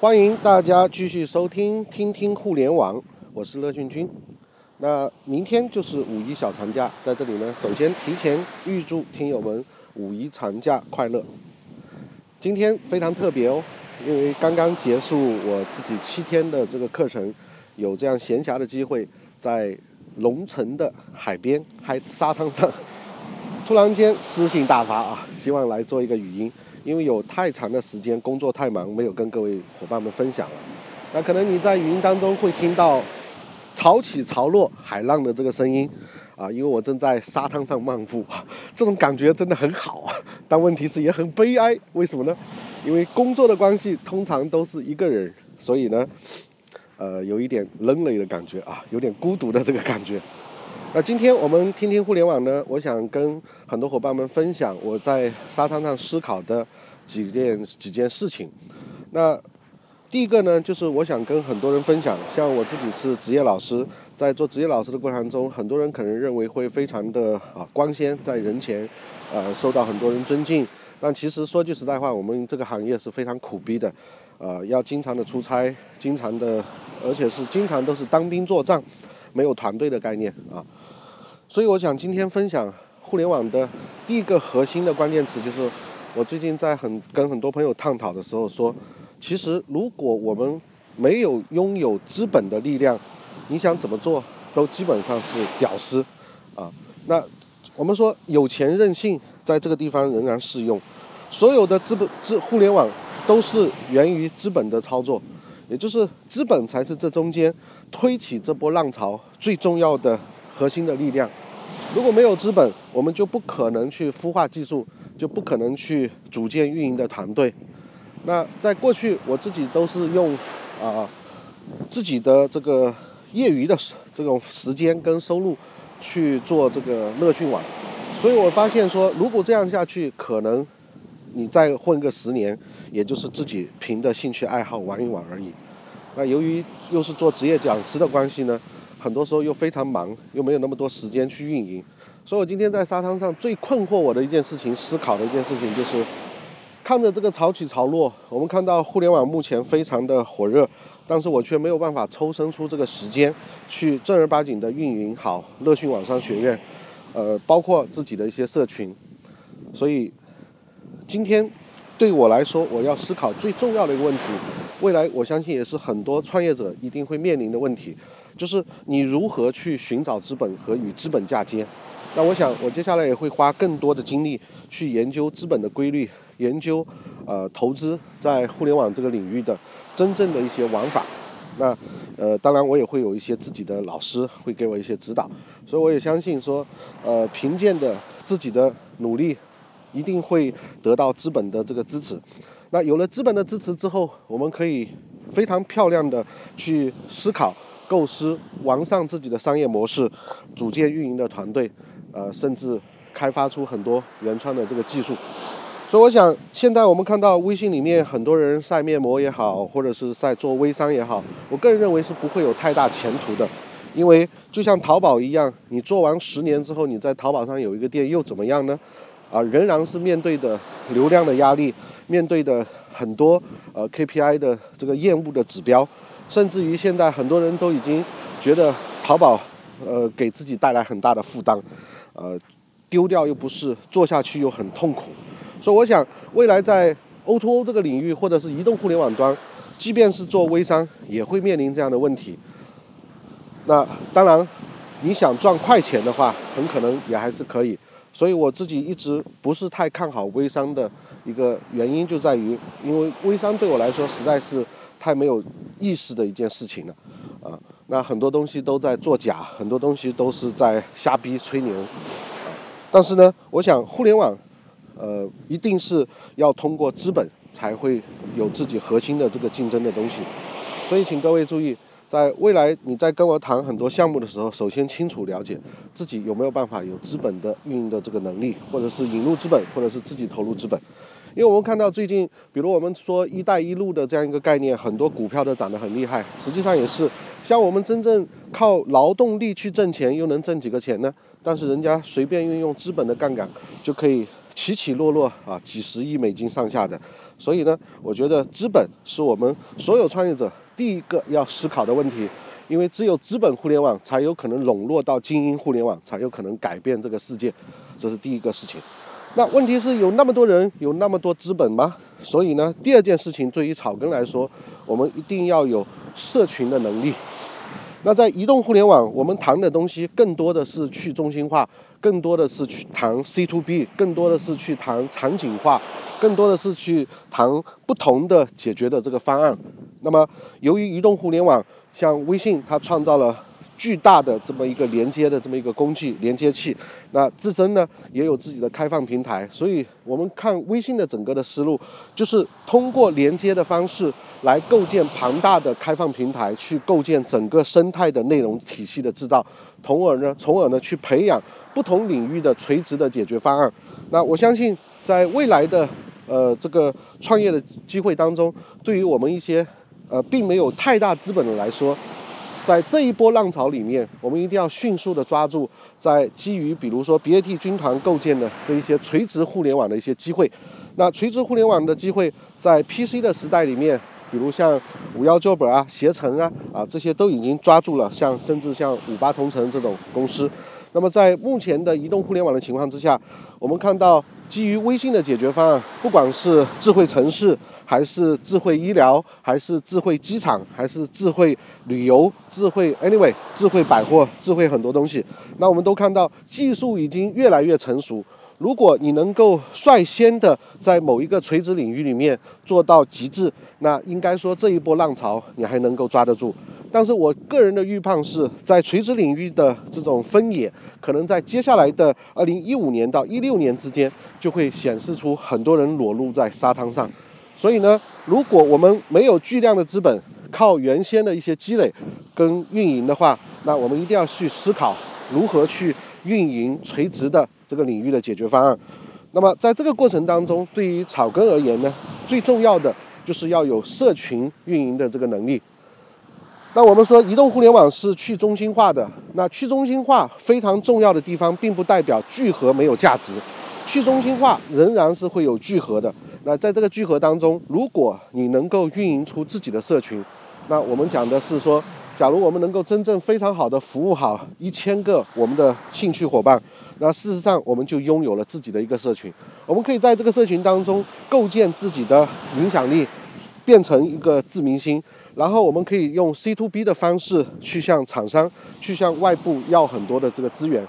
欢迎大家继续收听《听听互联网》，我是乐俊君。那明天就是五一小长假，在这里呢，首先提前预祝听友们五一长假快乐。今天非常特别哦，因为刚刚结束我自己七天的这个课程，有这样闲暇的机会，在龙城的海边、海沙滩上，突然间诗兴大发啊，希望来做一个语音。因为有太长的时间工作太忙，没有跟各位伙伴们分享了。那可能你在语音当中会听到潮起潮落海浪的这个声音啊，因为我正在沙滩上漫步，这种感觉真的很好啊。但问题是也很悲哀，为什么呢？因为工作的关系，通常都是一个人，所以呢，呃，有一点冷冷的感觉啊，有点孤独的这个感觉。那今天我们听听互联网呢，我想跟很多伙伴们分享我在沙滩上思考的几件几件事情。那第一个呢，就是我想跟很多人分享，像我自己是职业老师，在做职业老师的过程中，很多人可能认为会非常的啊光鲜，在人前，呃，受到很多人尊敬。但其实说句实在话，我们这个行业是非常苦逼的，呃，要经常的出差，经常的，而且是经常都是当兵作战，没有团队的概念啊。所以我想今天分享互联网的第一个核心的关键词，就是我最近在很跟很多朋友探讨的时候说，其实如果我们没有拥有资本的力量，你想怎么做都基本上是屌丝啊。那我们说有钱任性，在这个地方仍然适用。所有的资本资互联网都是源于资本的操作，也就是资本才是这中间推起这波浪潮最重要的。核心的力量，如果没有资本，我们就不可能去孵化技术，就不可能去组建运营的团队。那在过去，我自己都是用啊自己的这个业余的这种时间跟收入去做这个乐讯网，所以我发现说，如果这样下去，可能你再混个十年，也就是自己凭着兴趣爱好玩一玩而已。那由于又是做职业讲师的关系呢？很多时候又非常忙，又没有那么多时间去运营，所以我今天在沙滩上最困惑我的一件事情，思考的一件事情就是，看着这个潮起潮落，我们看到互联网目前非常的火热，但是我却没有办法抽身出这个时间去正儿八经的运营好乐讯网商学院，呃，包括自己的一些社群，所以今天对我来说，我要思考最重要的一个问题，未来我相信也是很多创业者一定会面临的问题。就是你如何去寻找资本和与资本嫁接？那我想，我接下来也会花更多的精力去研究资本的规律，研究呃投资在互联网这个领域的真正的一些玩法。那呃，当然我也会有一些自己的老师会给我一些指导，所以我也相信说，呃，凭借的自己的努力，一定会得到资本的这个支持。那有了资本的支持之后，我们可以非常漂亮的去思考。构思完善自己的商业模式，组建运营的团队，呃，甚至开发出很多原创的这个技术。所以，我想现在我们看到微信里面很多人晒面膜也好，或者是在做微商也好，我个人认为是不会有太大前途的。因为就像淘宝一样，你做完十年之后，你在淘宝上有一个店又怎么样呢？啊，仍然是面对的流量的压力，面对的很多呃 KPI 的这个厌恶的指标。甚至于现在很多人都已经觉得淘宝，呃，给自己带来很大的负担，呃，丢掉又不是，做下去又很痛苦。所以我想，未来在 O2O 这个领域，或者是移动互联网端，即便是做微商，也会面临这样的问题。那当然，你想赚快钱的话，很可能也还是可以。所以我自己一直不是太看好微商的一个原因，就在于，因为微商对我来说实在是。太没有意思的一件事情了，啊，那很多东西都在作假，很多东西都是在瞎逼吹牛，但是呢，我想互联网，呃，一定是要通过资本才会有自己核心的这个竞争的东西，所以请各位注意，在未来你在跟我谈很多项目的时候，首先清楚了解自己有没有办法有资本的运营的这个能力，或者是引入资本，或者是自己投入资本。因为我们看到最近，比如我们说“一带一路”的这样一个概念，很多股票都涨得很厉害。实际上也是，像我们真正靠劳动力去挣钱，又能挣几个钱呢？但是人家随便运用资本的杠杆，就可以起起落落啊，几十亿美金上下的。所以呢，我觉得资本是我们所有创业者第一个要思考的问题，因为只有资本互联网才有可能笼络到精英互联网，才有可能改变这个世界，这是第一个事情。那问题是有那么多人，有那么多资本吗？所以呢，第二件事情对于草根来说，我们一定要有社群的能力。那在移动互联网，我们谈的东西更多的是去中心化，更多的是去谈 C to B，更多的是去谈场景化，更多的是去谈不同的解决的这个方案。那么，由于移动互联网，像微信，它创造了。巨大的这么一个连接的这么一个工具连接器，那自身呢也有自己的开放平台，所以我们看微信的整个的思路，就是通过连接的方式来构建庞大的开放平台，去构建整个生态的内容体系的制造，从而呢，从而呢去培养不同领域的垂直的解决方案。那我相信，在未来的呃这个创业的机会当中，对于我们一些呃并没有太大资本的来说。在这一波浪潮里面，我们一定要迅速的抓住在基于比如说 BAT 军团构建的这一些垂直互联网的一些机会。那垂直互联网的机会，在 PC 的时代里面，比如像五幺 Job 啊、携程啊啊这些都已经抓住了，像甚至像五八同城这种公司。那么在目前的移动互联网的情况之下，我们看到基于微信的解决方案，不管是智慧城市。还是智慧医疗，还是智慧机场，还是智慧旅游，智慧 anyway，智慧百货，智慧很多东西。那我们都看到技术已经越来越成熟。如果你能够率先的在某一个垂直领域里面做到极致，那应该说这一波浪潮你还能够抓得住。但是我个人的预判是在垂直领域的这种分野，可能在接下来的二零一五年到一六年之间，就会显示出很多人裸露在沙滩上。所以呢，如果我们没有巨量的资本，靠原先的一些积累跟运营的话，那我们一定要去思考如何去运营垂直的这个领域的解决方案。那么在这个过程当中，对于草根而言呢，最重要的就是要有社群运营的这个能力。那我们说移动互联网是去中心化的，那去中心化非常重要的地方，并不代表聚合没有价值，去中心化仍然是会有聚合的。那在这个聚合当中，如果你能够运营出自己的社群，那我们讲的是说，假如我们能够真正非常好的服务好一千个我们的兴趣伙伴，那事实上我们就拥有了自己的一个社群。我们可以在这个社群当中构建自己的影响力，变成一个自明星，然后我们可以用 C to B 的方式去向厂商、去向外部要很多的这个资源。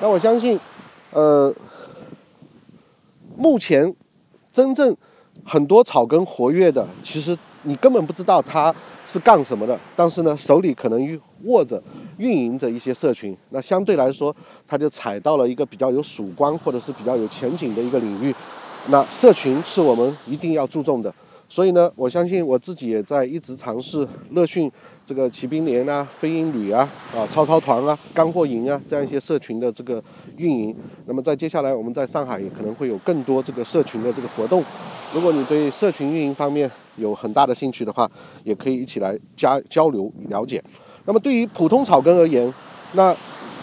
那我相信，呃，目前。真正很多草根活跃的，其实你根本不知道他是干什么的，但是呢，手里可能握着、运营着一些社群，那相对来说，他就踩到了一个比较有曙光或者是比较有前景的一个领域。那社群是我们一定要注重的。所以呢，我相信我自己也在一直尝试乐讯这个骑兵连啊、飞鹰旅啊、啊超超团啊、干货营啊这样一些社群的这个运营。那么在接下来，我们在上海也可能会有更多这个社群的这个活动。如果你对社群运营方面有很大的兴趣的话，也可以一起来加交流了解。那么对于普通草根而言，那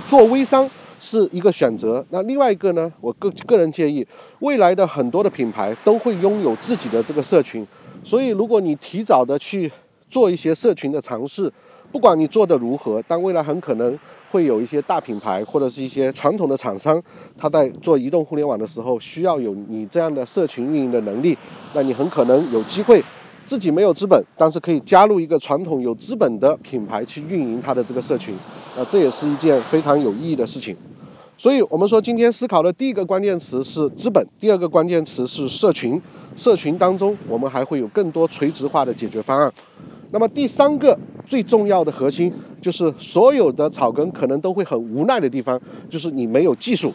做微商是一个选择。那另外一个呢，我个个人建议，未来的很多的品牌都会拥有自己的这个社群。所以，如果你提早的去做一些社群的尝试，不管你做的如何，但未来很可能会有一些大品牌或者是一些传统的厂商，他在做移动互联网的时候需要有你这样的社群运营的能力，那你很可能有机会自己没有资本，但是可以加入一个传统有资本的品牌去运营它的这个社群，那这也是一件非常有意义的事情。所以我们说，今天思考的第一个关键词是资本，第二个关键词是社群。社群当中，我们还会有更多垂直化的解决方案。那么第三个最重要的核心，就是所有的草根可能都会很无奈的地方，就是你没有技术。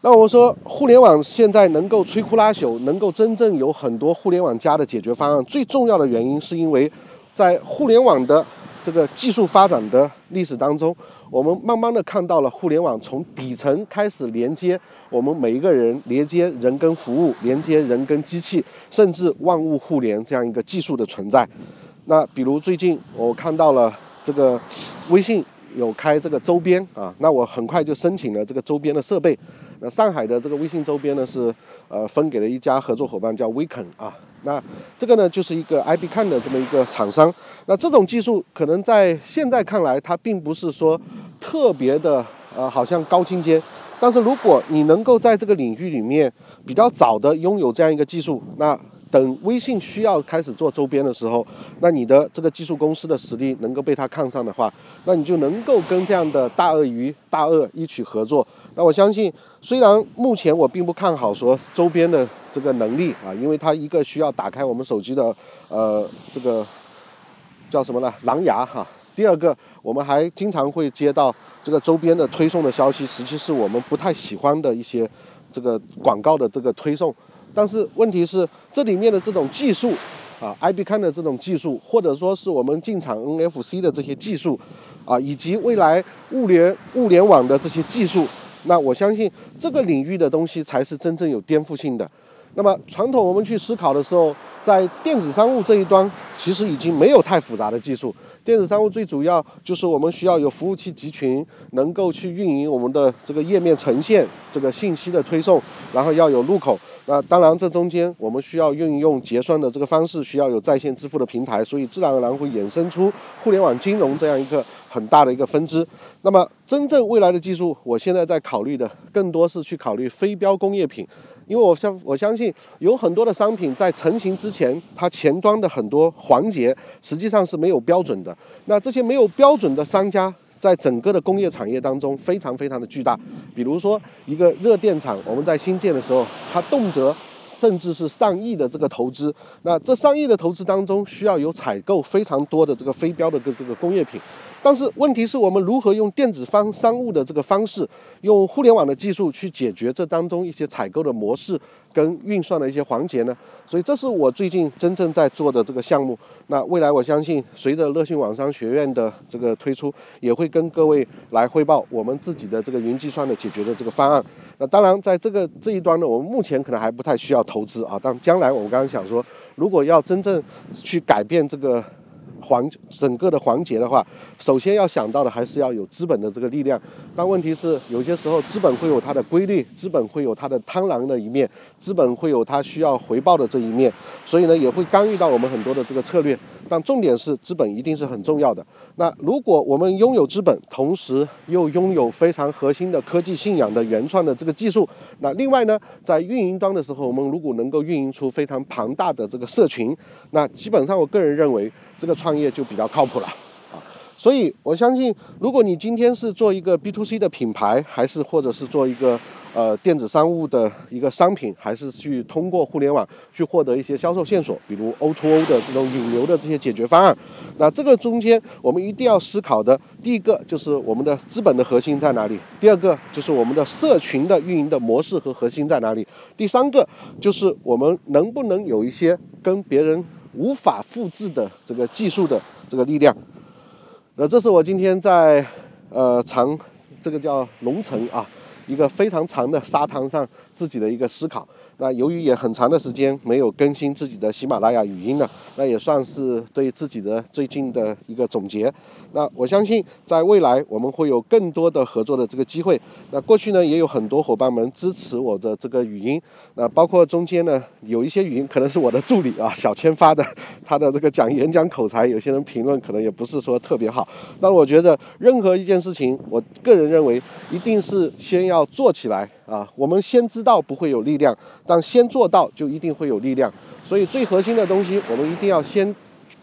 那我们说，互联网现在能够摧枯拉朽，能够真正有很多互联网加的解决方案，最重要的原因是因为在互联网的这个技术发展的历史当中。我们慢慢的看到了互联网从底层开始连接我们每一个人，连接人跟服务，连接人跟机器，甚至万物互联这样一个技术的存在。那比如最近我看到了这个微信有开这个周边啊，那我很快就申请了这个周边的设备。那上海的这个微信周边呢是呃分给了一家合作伙伴叫 Weekend 啊。那这个呢就是一个 IB 看的这么一个厂商。那这种技术可能在现在看来，它并不是说特别的呃好像高精尖。但是如果你能够在这个领域里面比较早的拥有这样一个技术，那等微信需要开始做周边的时候，那你的这个技术公司的实力能够被他看上的话，那你就能够跟这样的大鳄鱼、大鳄一起合作。那我相信，虽然目前我并不看好说周边的这个能力啊，因为它一个需要打开我们手机的呃这个叫什么呢？狼牙哈。第二个，我们还经常会接到这个周边的推送的消息，实际是我们不太喜欢的一些这个广告的这个推送。但是问题是，这里面的这种技术啊，IB 看的这种技术，或者说是我们进场 NFC 的这些技术啊，以及未来物联物联网的这些技术，那我相信这个领域的东西才是真正有颠覆性的。那么传统我们去思考的时候，在电子商务这一端，其实已经没有太复杂的技术。电子商务最主要就是我们需要有服务器集群，能够去运营我们的这个页面呈现，这个信息的推送，然后要有入口。那当然，这中间我们需要运用结算的这个方式，需要有在线支付的平台，所以自然而然会衍生出互联网金融这样一个很大的一个分支。那么，真正未来的技术，我现在在考虑的更多是去考虑非标工业品。因为我相我相信有很多的商品在成型之前，它前端的很多环节实际上是没有标准的。那这些没有标准的商家，在整个的工业产业当中非常非常的巨大。比如说一个热电厂，我们在新建的时候，它动辄甚至是上亿的这个投资。那这上亿的投资当中，需要有采购非常多的这个非标的这个工业品。但是问题是我们如何用电子方商务的这个方式，用互联网的技术去解决这当中一些采购的模式跟运算的一些环节呢？所以这是我最近真正在做的这个项目。那未来我相信，随着乐讯网商学院的这个推出，也会跟各位来汇报我们自己的这个云计算的解决的这个方案。那当然，在这个这一端呢，我们目前可能还不太需要投资啊。但将来我们刚刚想说，如果要真正去改变这个。环整个的环节的话，首先要想到的还是要有资本的这个力量。但问题是，有些时候资本会有它的规律，资本会有它的贪婪的一面，资本会有它需要回报的这一面，所以呢，也会干预到我们很多的这个策略。但重点是，资本一定是很重要的。那如果我们拥有资本，同时又拥有非常核心的科技信仰的原创的这个技术，那另外呢，在运营端的时候，我们如果能够运营出非常庞大的这个社群，那基本上我个人认为，这个创业就比较靠谱了啊。所以我相信，如果你今天是做一个 B to C 的品牌，还是或者是做一个。呃，电子商务的一个商品，还是去通过互联网去获得一些销售线索，比如 O to O 的这种引流的这些解决方案。那这个中间，我们一定要思考的，第一个就是我们的资本的核心在哪里；第二个就是我们的社群的运营的模式和核心在哪里；第三个就是我们能不能有一些跟别人无法复制的这个技术的这个力量。那这是我今天在呃长这个叫龙城啊。一个非常长的沙滩上自己的一个思考。那由于也很长的时间没有更新自己的喜马拉雅语音了，那也算是对自己的最近的一个总结。那我相信在未来我们会有更多的合作的这个机会。那过去呢也有很多伙伴们支持我的这个语音，那包括中间呢有一些语音可能是我的助理啊小千发的，他的这个讲演讲口才，有些人评论可能也不是说特别好。但我觉得任何一件事情，我个人认为一定是先要做起来。啊，我们先知道不会有力量，但先做到就一定会有力量。所以最核心的东西，我们一定要先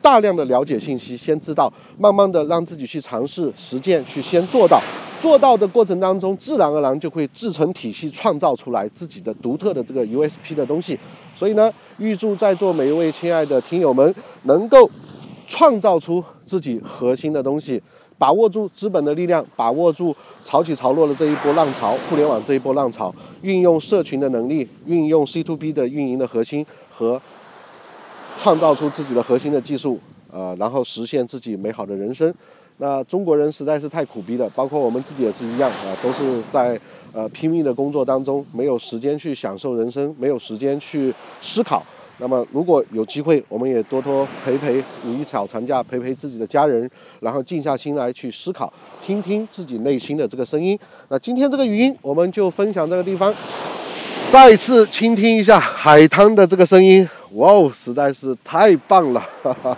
大量的了解信息，先知道，慢慢的让自己去尝试实践，去先做到。做到的过程当中，自然而然就会自成体系，创造出来自己的独特的这个 USP 的东西。所以呢，预祝在座每一位亲爱的听友们，能够创造出自己核心的东西。把握住资本的力量，把握住潮起潮落的这一波浪潮，互联网这一波浪潮，运用社群的能力，运用 C to B 的运营的核心和创造出自己的核心的技术，呃，然后实现自己美好的人生。那中国人实在是太苦逼了，包括我们自己也是一样啊，都是在呃拼命的工作当中，没有时间去享受人生，没有时间去思考。那么如果有机会，我们也多多陪陪五一小长假，陪陪自己的家人，然后静下心来去思考，听听自己内心的这个声音。那今天这个语音我们就分享这个地方，再次倾听一下海滩的这个声音，哇哦，实在是太棒了！哈哈。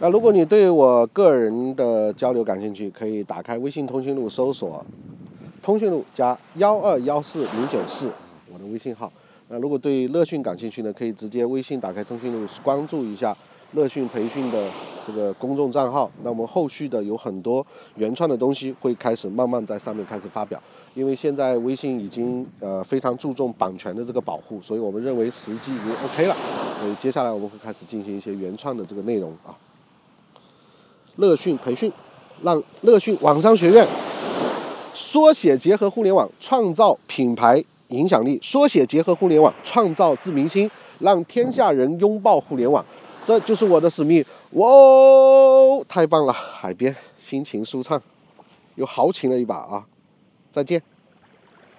那如果你对我个人的交流感兴趣，可以打开微信通讯录搜索“通讯录”加幺二幺四零九四，我的微信号。那如果对乐讯感兴趣呢，可以直接微信打开通讯录，关注一下乐讯培训的这个公众账号。那我们后续的有很多原创的东西会开始慢慢在上面开始发表，因为现在微信已经呃非常注重版权的这个保护，所以我们认为时机已经 OK 了。所以接下来我们会开始进行一些原创的这个内容啊。乐讯培训，让乐讯网商学院缩写结合互联网，创造品牌影响力；缩写结合互联网，创造自明星，让天下人拥抱互联网。这就是我的使命。哇哦，太棒了！海边心情舒畅，又豪情了一把啊！再见。